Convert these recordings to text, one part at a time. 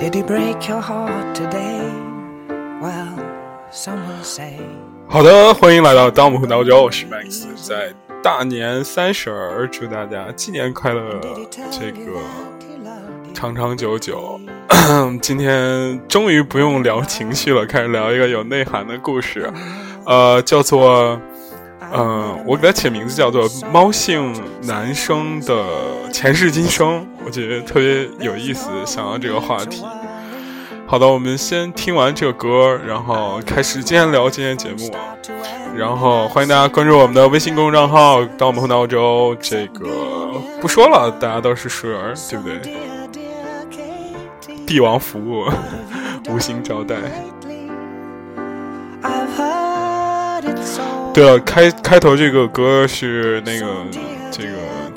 Did he break your heart today? Well, some will say. 好的，欢迎来到当我们回到家，我是 Max，在大年三十儿，祝大家新年快乐，这个长长久久。今天终于不用聊情绪了，开始聊一个有内涵的故事，呃，叫做。嗯，我给它起名字叫做“猫性男生的前世今生”，我觉得特别有意思，想要这个话题。好的，我们先听完这个歌，然后开始今天聊今天节目。然后欢迎大家关注我们的微信公众账号“当我们回到澳洲”。这个不说了，大家都是熟人，对不对？帝王服务，无心招待。对了，开开头这个歌是那个这个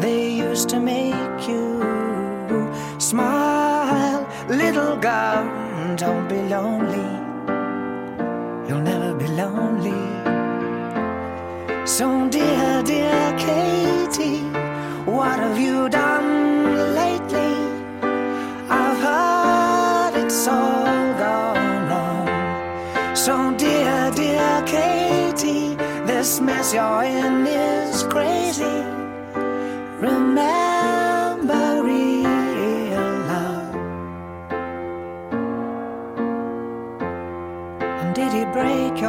they used to make you smile. Little girl, don't be lonely. You'll never be lonely. So, dear, dear Katie, what have you done lately? I've heard it's all gone wrong. So, dear, dear Katie, this mess you're in is crazy.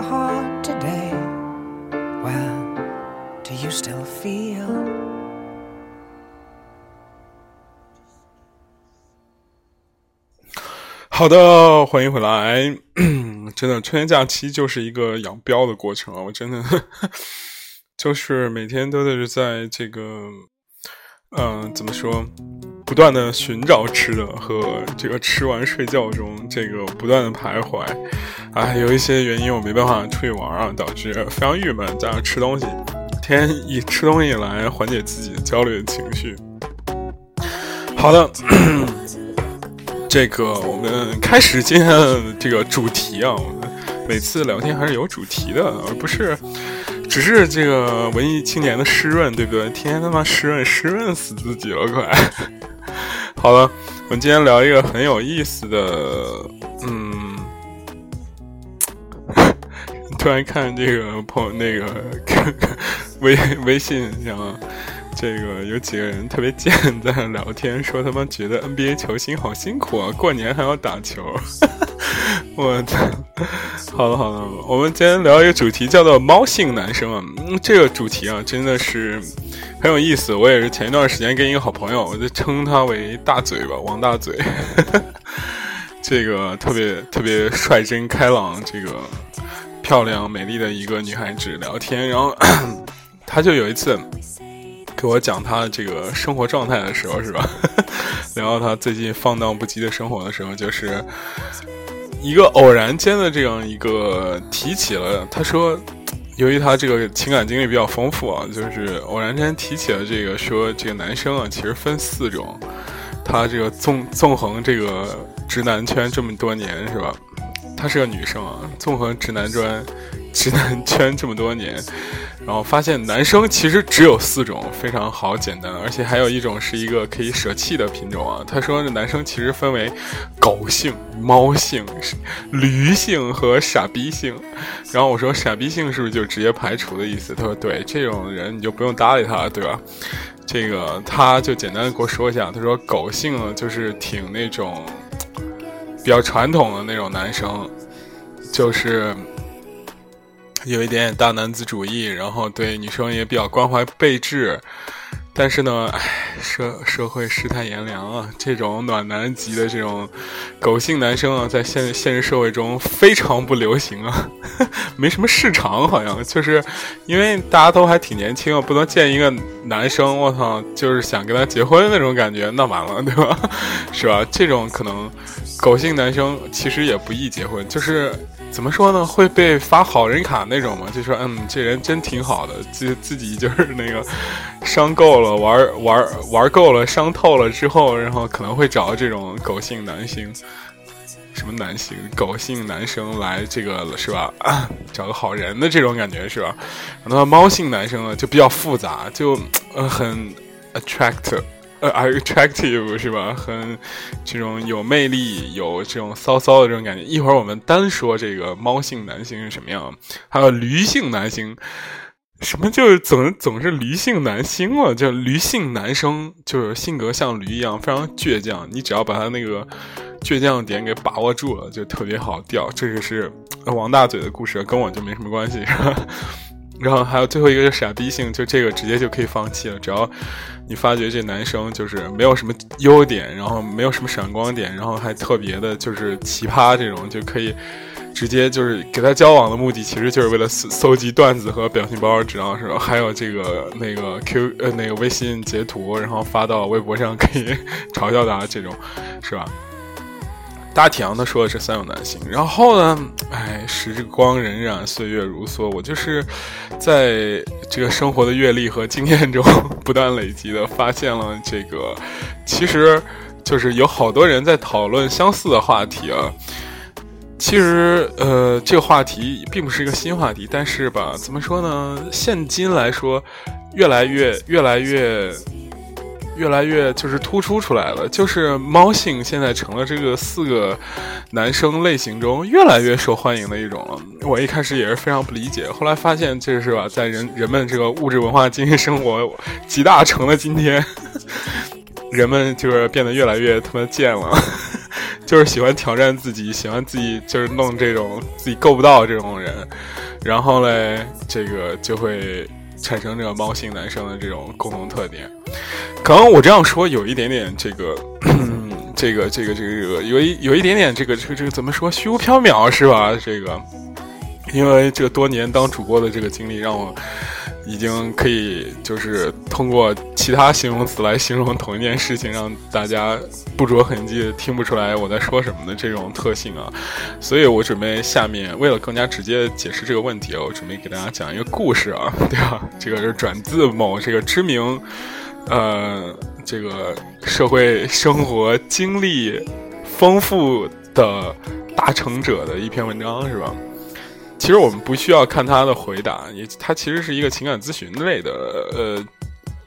Heart today? Well, do you still feel? 好的，欢迎回来。真的，春节假期就是一个养膘的过程啊！我真的 就是每天都是在这个，嗯，怎么说，不断的寻找吃的和这个吃完睡觉中这个不断的徘徊。啊，有一些原因我没办法出去玩啊，导致非常郁闷。加上吃东西，天天以吃东西来缓解自己焦虑的情绪。好的。这个我们开始今天的这个主题啊，我们每次聊天还是有主题的，而不是只是这个文艺青年的湿润，对不对？天天他妈湿润，湿润死自己了，快！好了，我们今天聊一个很有意思的，突然看这个朋那个微微信上。这个有几个人特别贱，在聊天，说他们觉得 NBA 球星好辛苦啊，过年还要打球。我操！好了好了，我们今天聊一个主题，叫做“猫性男生”啊。嗯，这个主题啊，真的是很有意思。我也是前一段时间跟一个好朋友，我就称他为“大嘴巴”王大嘴。这个特别特别率真开朗，这个漂亮美丽的一个女孩子聊天，然后 她就有一次。给我讲她这个生活状态的时候，是吧？聊到她最近放荡不羁的生活的时候，就是一个偶然间的这样一个提起了。她说，由于他这个情感经历比较丰富啊，就是偶然间提起了这个，说这个男生啊，其实分四种。他这个纵纵横这个直男圈这么多年，是吧？她是个女生啊，纵横直男专。直男圈这么多年，然后发现男生其实只有四种，非常好简单，而且还有一种是一个可以舍弃的品种啊。他说，男生其实分为狗性、猫性、驴性和傻逼性。然后我说，傻逼性是不是就直接排除的意思？他说，对，这种人你就不用搭理他了，对吧？这个他就简单的给我说一下，他说，狗性就是挺那种比较传统的那种男生，就是。有一点点大男子主义，然后对女生也比较关怀备至，但是呢，唉，社社会世态炎凉啊，这种暖男级的这种狗性男生啊，在现现实社会中非常不流行啊，没什么市场，好像就是因为大家都还挺年轻啊，不能见一个男生，我操，就是想跟他结婚那种感觉，那完了，对吧？是吧？这种可能狗性男生其实也不易结婚，就是怎么说呢？会被发好人卡那种嘛？就说嗯，这人真挺好的，自自己就是那个伤够了，玩玩玩够了，伤透了之后，然后可能会找这种狗性男性，什么男性狗性男生来这个是吧？找个好人的这种感觉是吧？那猫性男生呢就比较复杂，就呃很 attractive。呃，attractive 是吧？很这种有魅力，有这种骚骚的这种感觉。一会儿我们单说这个猫性男性是什么样，还有驴性男性，什么就是总总是驴性男性嘛？就驴性男生就是性格像驴一样，非常倔强。你只要把他那个倔强点给把握住了，就特别好钓。这个是王大嘴的故事，跟我就没什么关系。然后还有最后一个就傻逼性，就这个直接就可以放弃了。只要你发觉这男生就是没有什么优点，然后没有什么闪光点，然后还特别的就是奇葩这种，就可以直接就是给他交往的目的，其实就是为了搜搜集段子和表情包，知道是？还有这个 那个 Q 呃那个微信截图，然后发到微博上可以 嘲笑他这种，是吧？大体上他说的是三种男性，然后呢，哎，时光荏苒，岁月如梭，我就是在这个生活的阅历和经验中不断累积的，发现了这个，其实就是有好多人在讨论相似的话题啊。其实，呃，这个话题并不是一个新话题，但是吧，怎么说呢？现今来说，越来越，越来越。越来越就是突出出来了，就是猫性现在成了这个四个男生类型中越来越受欢迎的一种了。我一开始也是非常不理解，后来发现这是吧，在人人们这个物质文化经济生活集大成的今天，人们就是变得越来越他妈贱了，就是喜欢挑战自己，喜欢自己就是弄这种自己够不到这种人，然后嘞，这个就会。产生这个猫性男生的这种共同特点，可能我这样说有一点点这个，这个这个这个这个有一有一点点这个这个这个怎么说虚无缥缈是吧？这个，因为这个多年当主播的这个经历让我。已经可以就是通过其他形容词来形容同一件事情，让大家不着痕迹听不出来我在说什么的这种特性啊，所以我准备下面为了更加直接解释这个问题，我准备给大家讲一个故事啊，对吧？这个是转自某这个知名，呃，这个社会生活经历丰富的大成者的一篇文章，是吧？其实我们不需要看他的回答，也他其实是一个情感咨询类的。呃，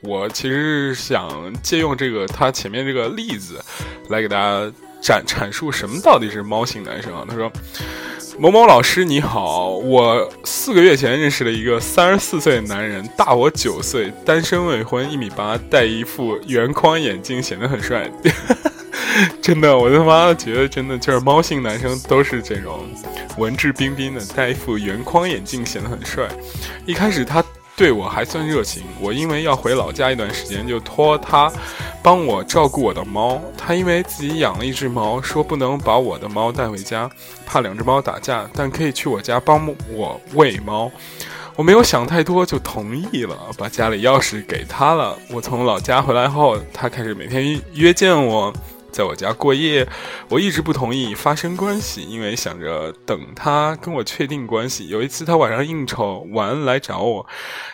我其实是想借用这个他前面这个例子，来给大家展阐述什么到底是猫型男生啊。他说：“某某老师你好，我四个月前认识了一个三十四岁的男人，大我九岁，单身未婚，一米八，戴一副圆框眼镜，显得很帅。真的，我他妈觉得真的就是猫性男生都是这种。”文质彬彬的，戴一副圆框眼镜，显得很帅。一开始他对我还算热情，我因为要回老家一段时间，就托他帮我照顾我的猫。他因为自己养了一只猫，说不能把我的猫带回家，怕两只猫打架，但可以去我家帮我喂猫。我没有想太多，就同意了，把家里钥匙给他了。我从老家回来后，他开始每天约见我。在我家过夜，我一直不同意发生关系，因为想着等他跟我确定关系。有一次他晚上应酬完来找我，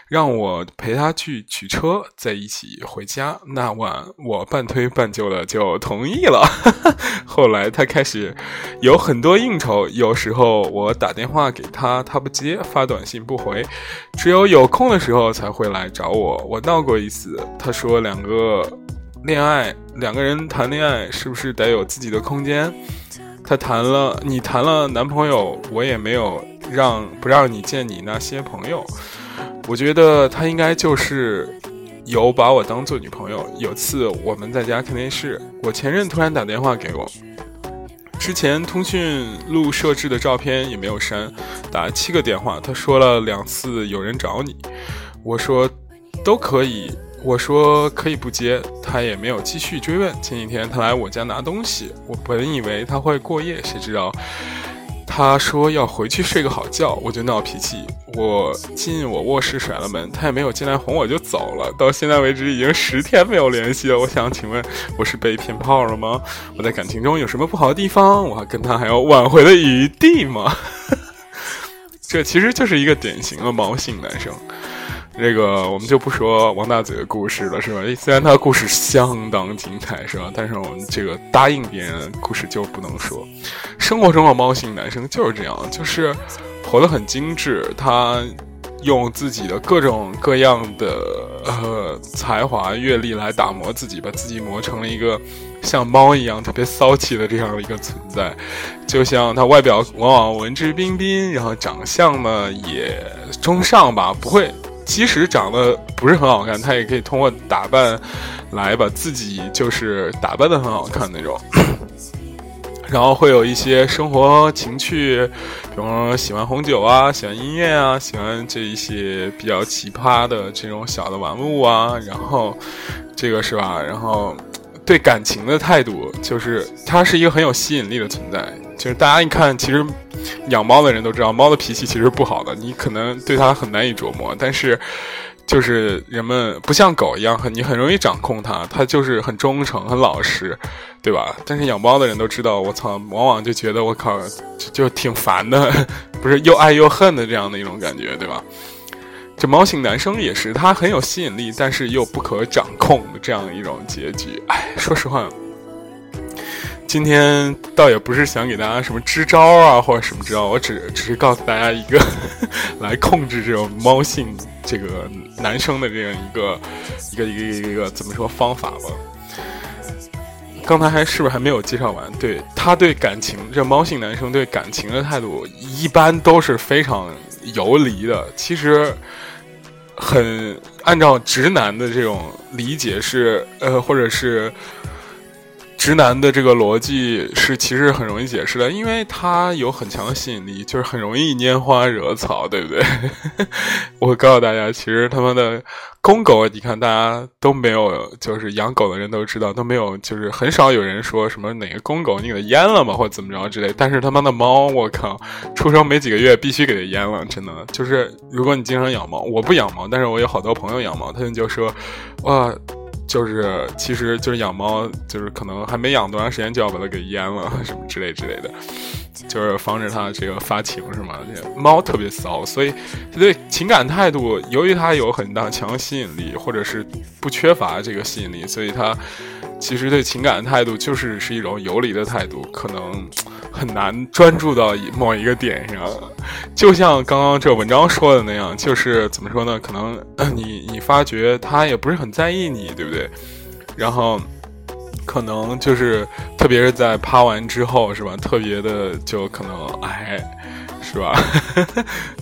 让我陪他去取车，在一起回家。那晚我半推半就的就同意了。后来他开始有很多应酬，有时候我打电话给他，他不接，发短信不回，只有有空的时候才会来找我。我闹过一次，他说两个。恋爱，两个人谈恋爱是不是得有自己的空间？他谈了，你谈了男朋友，我也没有让不让你见你那些朋友。我觉得他应该就是有把我当做女朋友。有次我们在家看电视，我前任突然打电话给我，之前通讯录设置的照片也没有删，打了七个电话，他说了两次有人找你，我说都可以。我说可以不接，他也没有继续追问。前几天他来我家拿东西，我本以为他会过夜，谁知道他说要回去睡个好觉，我就闹脾气。我进我卧室甩了门，他也没有进来哄我就走了。到现在为止已经十天没有联系了。我想请问，我是被骗炮了吗？我在感情中有什么不好的地方？我还跟他还有挽回的余地吗？这其实就是一个典型的猫性男生。这个我们就不说王大嘴的故事了，是吧？虽然他故事相当精彩，是吧？但是我们这个答应别人故事就不能说。生活中的猫型男生就是这样，就是活得很精致，他用自己的各种各样的呃才华、阅历来打磨自己，把自己磨成了一个像猫一样特别骚气的这样的一个存在。就像他外表往往文质彬彬，然后长相呢也中上吧，不会。即使长得不是很好看，他也可以通过打扮来把自己就是打扮的很好看那种。然后会有一些生活情趣，比方说喜欢红酒啊，喜欢音乐啊，喜欢这一些比较奇葩的这种小的玩物啊。然后这个是吧？然后对感情的态度，就是他是一个很有吸引力的存在。就是大家一看，其实养猫的人都知道，猫的脾气其实不好的，你可能对它很难以琢磨。但是，就是人们不像狗一样，很你很容易掌控它，它就是很忠诚、很老实，对吧？但是养猫的人都知道，我操，往往就觉得我靠，就就挺烦的，不是又爱又恨的这样的一种感觉，对吧？这猫型男生也是，他很有吸引力，但是又不可掌控的这样一种结局。哎，说实话。今天倒也不是想给大家什么支招啊，或者什么支招，我只只是告诉大家一个 来控制这种猫性这个男生的这样一个一个一个一个一个怎么说方法吧。刚才还是不是还没有介绍完？对他对感情，这猫性男生对感情的态度一般都是非常游离的。其实很按照直男的这种理解是呃，或者是。直男的这个逻辑是其实很容易解释的，因为他有很强的吸引力，就是很容易拈花惹草，对不对？我告诉大家，其实他妈的公狗，你看大家都没有，就是养狗的人都知道，都没有，就是很少有人说什么哪个公狗你给它阉了嘛，或者怎么着之类。但是他妈的猫，我靠，出生没几个月必须给它阉了，真的。就是如果你经常养猫，我不养猫，但是我有好多朋友养猫，他们就说，哇。就是，其实就是养猫，就是可能还没养多长时间就要把它给阉了，什么之类之类的，就是防止它这个发情，是吗？猫特别骚，所以对情感态度，由于它有很大强吸引力，或者是不缺乏这个吸引力，所以它其实对情感的态度就是是一种游离的态度，可能。很难专注到某一个点上，就像刚刚这文章说的那样，就是怎么说呢？可能你你发觉他也不是很在意你，对不对？然后可能就是特别是在趴完之后，是吧？特别的就可能哎，是吧？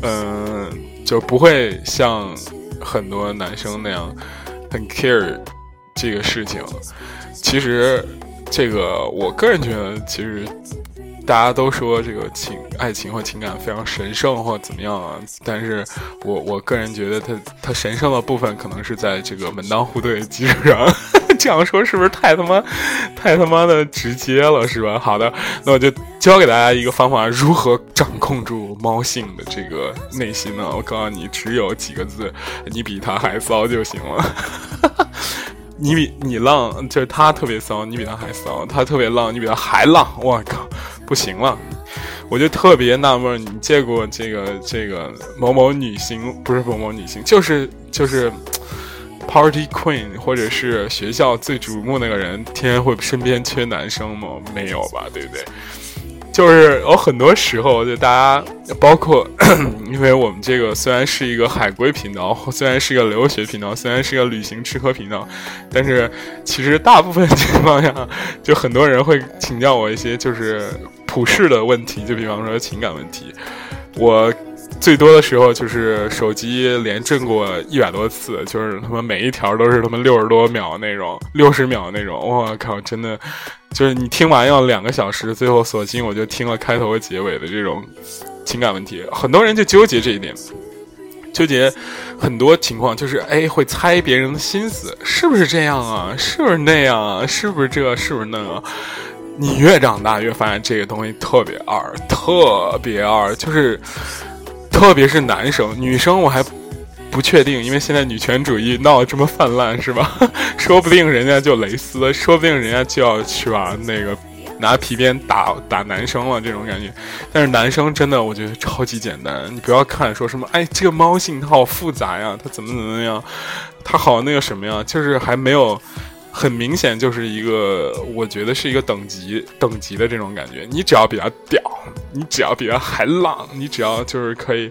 嗯，就不会像很多男生那样很 care 这个事情。其实这个我个人觉得，其实。大家都说这个情爱情或情感非常神圣或怎么样啊？但是我我个人觉得，它它神圣的部分可能是在这个门当户对的基础上。这样说是不是太他妈太他妈的直接了，是吧？好的，那我就教给大家一个方法，如何掌控住猫性的这个内心呢？我告诉你，只有几个字：你比他还骚就行了。你比你浪，就是他特别骚，你比他还骚；他特别浪，你比他还浪。我靠！不行了，我就特别纳闷，你见过这个这个某某女星？不是某某女星，就是就是 party queen，或者是学校最瞩目那个人，天天会身边缺男生吗？没有吧，对不对？就是有很多时候，就大家包括，因为我们这个虽然是一个海归频道，虽然是一个留学频道，虽然是一个旅行吃喝频道，但是其实大部分情况下，就很多人会请教我一些就是。普世的问题，就比方说情感问题，我最多的时候就是手机连震过一百多次，就是他妈每一条都是他妈六十多秒那种，六十秒那种，我靠，真的就是你听完要两个小时，最后索性我就听了开头和结尾的这种情感问题，很多人就纠结这一点。纠结很多情况，就是哎，会猜别人的心思，是不是这样啊？是不是那样啊？是不是这？是不是那个？你越长大越发现这个东西特别二，特别二，就是 特别是男生，女生我还不确定，因为现在女权主义闹得这么泛滥，是吧？说不定人家就蕾丝，说不定人家就要去把那个。拿皮鞭打打男生了，这种感觉。但是男生真的，我觉得超级简单。你不要看说什么，哎，这个猫性它好复杂呀，它怎么怎么样，它好那个什么呀，就是还没有很明显，就是一个我觉得是一个等级等级的这种感觉。你只要比他屌，你只要比他还浪，你只要就是可以，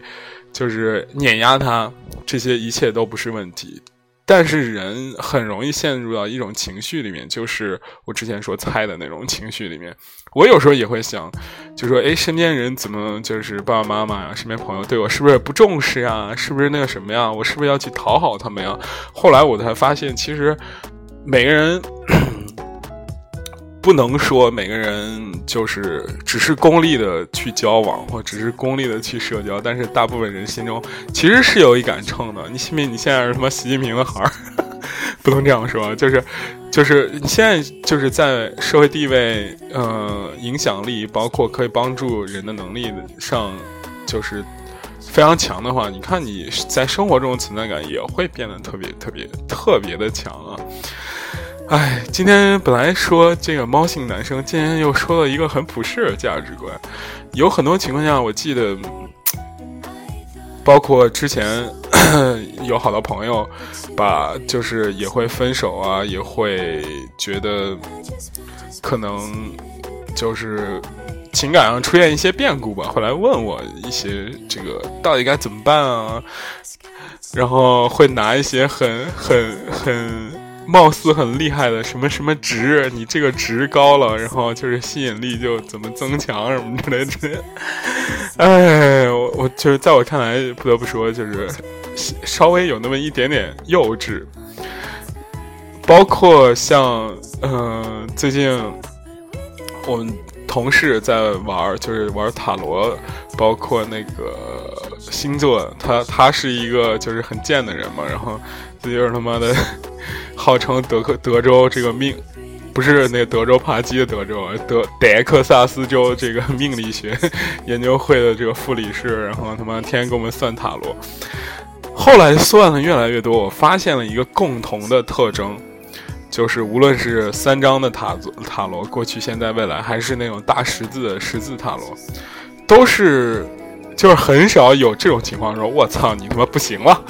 就是碾压他，这些一切都不是问题。但是人很容易陷入到一种情绪里面，就是我之前说猜的那种情绪里面。我有时候也会想，就说，哎，身边人怎么就是爸爸妈妈呀，身边朋友对我是不是不重视呀？是不是那个什么呀？我是不是要去讨好他们呀？后来我才发现，其实每个人。不能说每个人就是只是功利的去交往，或只是功利的去社交，但是大部分人心中其实是有一杆秤的。你信不信？你现在是什么习近平的孩儿？不能这样说，就是就是你现在就是在社会地位、呃影响力，包括可以帮助人的能力上，就是非常强的话，你看你在生活中的存在感也会变得特别特别特别的强啊。哎，今天本来说这个猫性男生，今天又说了一个很普世的价值观。有很多情况下，我记得，包括之前 有好多朋友，把就是也会分手啊，也会觉得可能就是情感上出现一些变故吧。后来问我一些这个到底该怎么办啊，然后会拿一些很很很。貌似很厉害的什么什么值，你这个值高了，然后就是吸引力就怎么增强什么之类的。哎，我我就是在我看来，不得不说，就是稍微有那么一点点幼稚。包括像，嗯，最近我们同事在玩，就是玩塔罗，包括那个星座，他他是一个就是很贱的人嘛，然后这就是他妈的。号称德克德州这个命，不是那德州扒鸡的德州，德德克萨斯州这个命理学研究会的这个副理事，然后他妈天天给我们算塔罗。后来算的越来越多，我发现了一个共同的特征，就是无论是三张的塔塔罗，过去、现在、未来，还是那种大十字的十字塔罗，都是就是很少有这种情况，说我操你他妈不行了，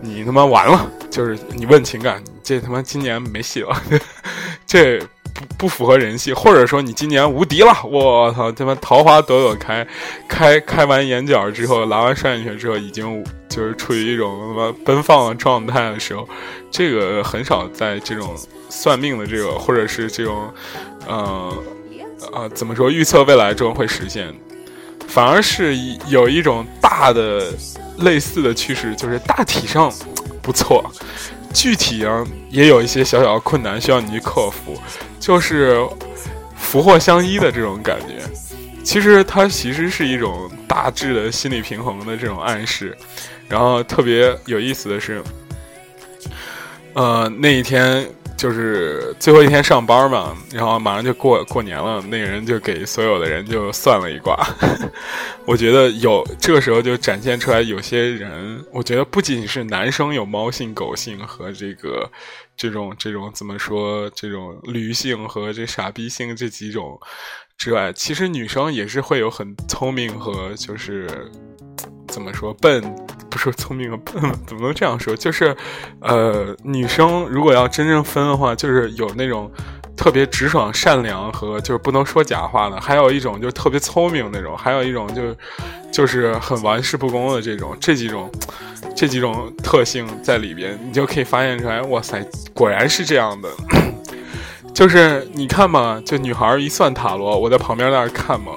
你他妈完了。就是你问情感，这他妈今年没戏了，这不不符合人性，或者说你今年无敌了，我操他妈桃花朵朵开，开开完眼角之后，拉完双眼皮之后，已经就是处于一种他妈奔放的状态的时候，这个很少在这种算命的这个或者是这种，呃呃怎么说预测未来中会实现，反而是有一种大的类似的趋势，就是大体上。不错，具体啊也有一些小小的困难需要你去克服，就是福祸相依的这种感觉。其实它其实是一种大致的心理平衡的这种暗示。然后特别有意思的是，呃，那一天。就是最后一天上班嘛，然后马上就过过年了，那个人就给所有的人就算了一卦。我觉得有这个时候就展现出来，有些人，我觉得不仅是男生有猫性、狗性和这个这种这种怎么说，这种驴性和这傻逼性这几种之外，其实女生也是会有很聪明和就是怎么说笨。不说聪明笨，怎么能这样说？就是，呃，女生如果要真正分的话，就是有那种特别直爽、善良和就是不能说假话的，还有一种就是特别聪明那种，还有一种就是就是很玩世不恭的这种，这几种这几种特性在里边，你就可以发现出来，哇塞，果然是这样的。就是你看嘛，就女孩一算塔罗，我在旁边那儿看嘛。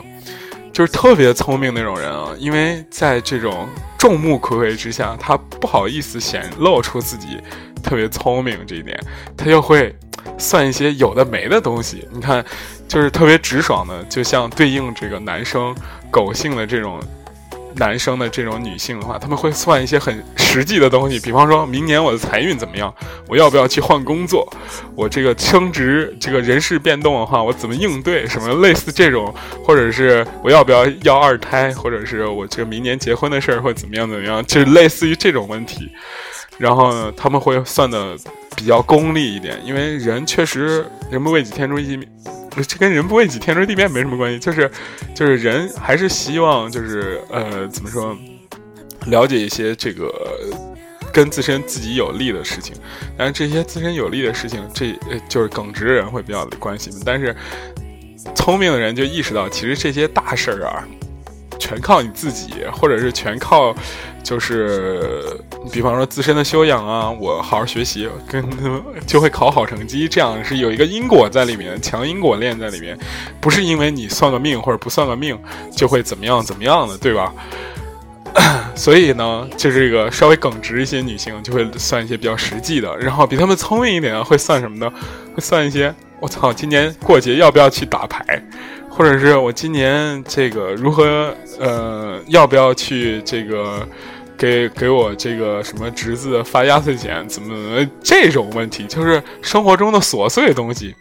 就是特别聪明那种人啊，因为在这种众目睽睽之下，他不好意思显露出自己特别聪明这一点，他就会算一些有的没的东西。你看，就是特别直爽的，就像对应这个男生狗性的这种男生的这种女性的话，他们会算一些很实际的东西，比方说明年我的财运怎么样，我要不要去换工作，我这个升职，这个人事变动的话，我怎么应对，什么类似这种，或者是我要不要要二胎，或者是我这个明年结婚的事儿会怎么样怎么样，就是类似于这种问题。然后，他们会算的比较功利一点，因为人确实人不为己，天诛地灭。这跟人不为己，天诛地灭没什么关系，就是，就是人还是希望，就是呃，怎么说，了解一些这个跟自身自己有利的事情。但是这些自身有利的事情，这就是耿直的人会比较关心。但是聪明的人就意识到，其实这些大事儿啊，全靠你自己，或者是全靠。就是，比方说自身的修养啊，我好好学习，跟就会考好成绩，这样是有一个因果在里面，强因果链在里面，不是因为你算个命或者不算个命就会怎么样怎么样的，对吧？所以呢，就这个稍微耿直一些女性就会算一些比较实际的，然后比他们聪明一点的会算什么呢？会算一些，我操，今年过节要不要去打牌？或者是我今年这个如何呃，要不要去这个？给给我这个什么侄子发压岁钱，怎么怎么这种问题，就是生活中的琐碎东西，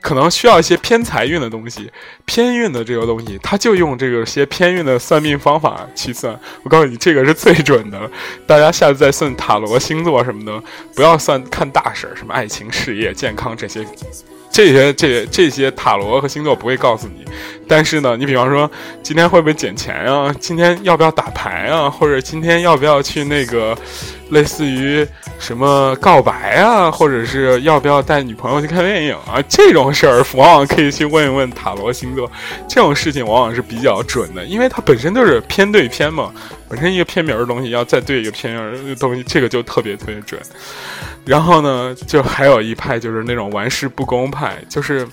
可能需要一些偏财运的东西，偏运的这个东西，他就用这个些偏运的算命方法去算。我告诉你，这个是最准的。大家下次再算塔罗、星座什么的，不要算看大事儿，什么爱情、事业、健康这些。这些这这些塔罗和星座不会告诉你，但是呢，你比方说今天会不会捡钱啊？今天要不要打牌啊？或者今天要不要去那个，类似于什么告白啊？或者是要不要带女朋友去看电影啊？这种事儿往往可以去问一问塔罗星座，这种事情往往是比较准的，因为它本身就是偏对偏嘛。本身一个偏名的东西要再对一个偏名的东西，这个就特别特别准。然后呢，就还有一派就是那种玩世不恭派，就是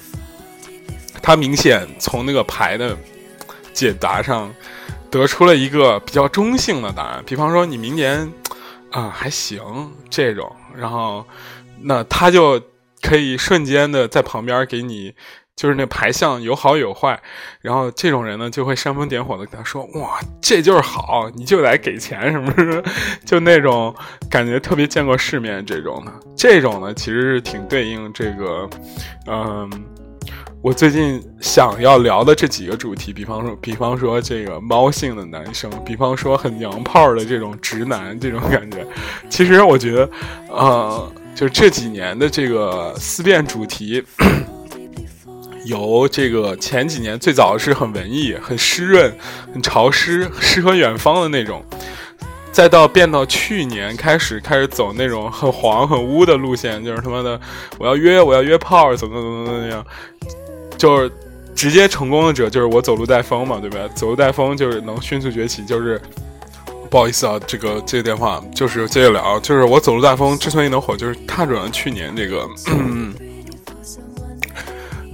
他明显从那个牌的解答上得出了一个比较中性的答案。比方说你明年啊还行这种，然后那他就可以瞬间的在旁边给你。就是那牌相有好有坏，然后这种人呢就会煽风点火的跟他说：“哇，这就是好，你就得给钱什么什么，就那种感觉特别见过世面这种的。这种呢其实是挺对应这个，嗯，我最近想要聊的这几个主题，比方说，比方说这个猫性的男生，比方说很娘炮的这种直男这种感觉。其实我觉得，呃，就这几年的这个思辨主题。”由这个前几年最早是很文艺、很湿润、很潮湿、诗和远方的那种，再到变到去年开始开始走那种很黄、很污的路线，就是他妈的我要约我要约炮，怎么怎么怎么样，就是直接成功的者就是我走路带风嘛，对吧？走路带风就是能迅速崛起，就是不好意思啊，这个这个电话就是接着聊，就是我走路带风之所以能火，就是踏准了去年这个。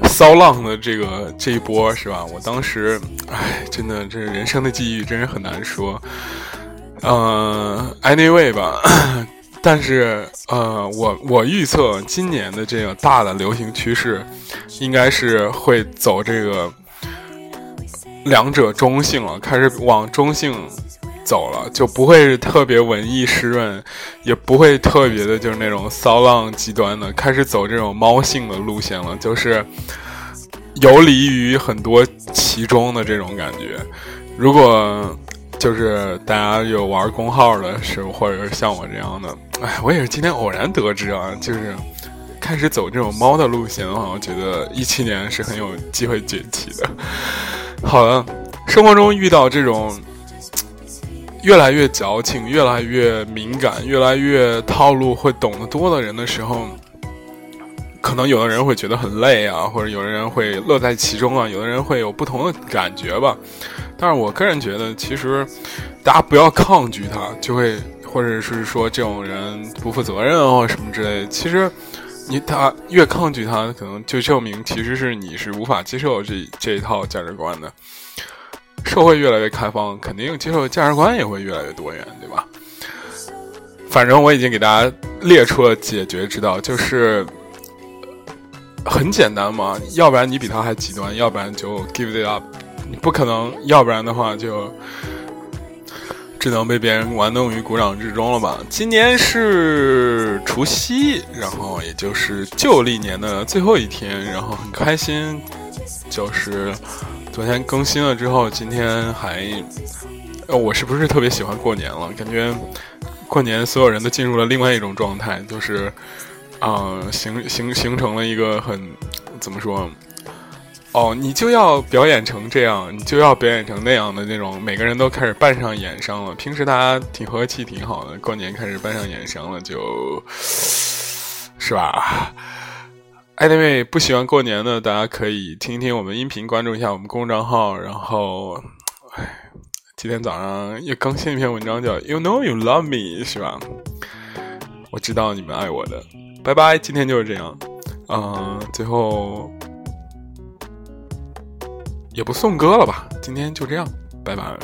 骚浪的这个这一波是吧？我当时，哎，真的，这人生的际遇真是很难说。呃，anyway 吧，但是呃，我我预测今年的这个大的流行趋势，应该是会走这个两者中性了，开始往中性。走了就不会是特别文艺湿润，也不会特别的就是那种骚浪极端的，开始走这种猫性的路线了，就是游离于很多其中的这种感觉。如果就是大家有玩公号的时候，或者是像我这样的，哎，我也是今天偶然得知啊，就是开始走这种猫的路线的话，我觉得一七年是很有机会崛起的。好了，生活中遇到这种。越来越矫情，越来越敏感，越来越套路会懂得多的人的时候，可能有的人会觉得很累啊，或者有的人会乐在其中啊，有的人会有不同的感觉吧。但是我个人觉得，其实大家不要抗拒他，就会或者是说这种人不负责任啊什么之类的。其实你他越抗拒他，可能就证明其实是你是无法接受这这一套价值观的。社会越来越开放，肯定接受价值观也会越来越多元，对吧？反正我已经给大家列出了解决之道，就是很简单嘛。要不然你比他还极端，要不然就 give it up。你不可能，要不然的话就只能被别人玩弄于股掌之中了吧？今年是除夕，然后也就是旧历年的最后一天，然后很开心，就是昨天更新了之后，今天还，呃，我是不是特别喜欢过年了？感觉过年所有人都进入了另外一种状态，就是，啊，形形形成了一个很怎么说？哦，你就要表演成这样，你就要表演成那样的那种，每个人都开始扮上演上了。平时大家挺和气挺好的，过年开始扮上演上了，就，是吧？哎，那位不喜欢过年的，大家可以听一听我们音频，关注一下我们公众账号。然后，哎，今天早上又更新一篇文章，叫 “You know you love me”，是吧？我知道你们爱我的，拜拜。今天就是这样，嗯，最后。也不送歌了吧，今天就这样，拜拜。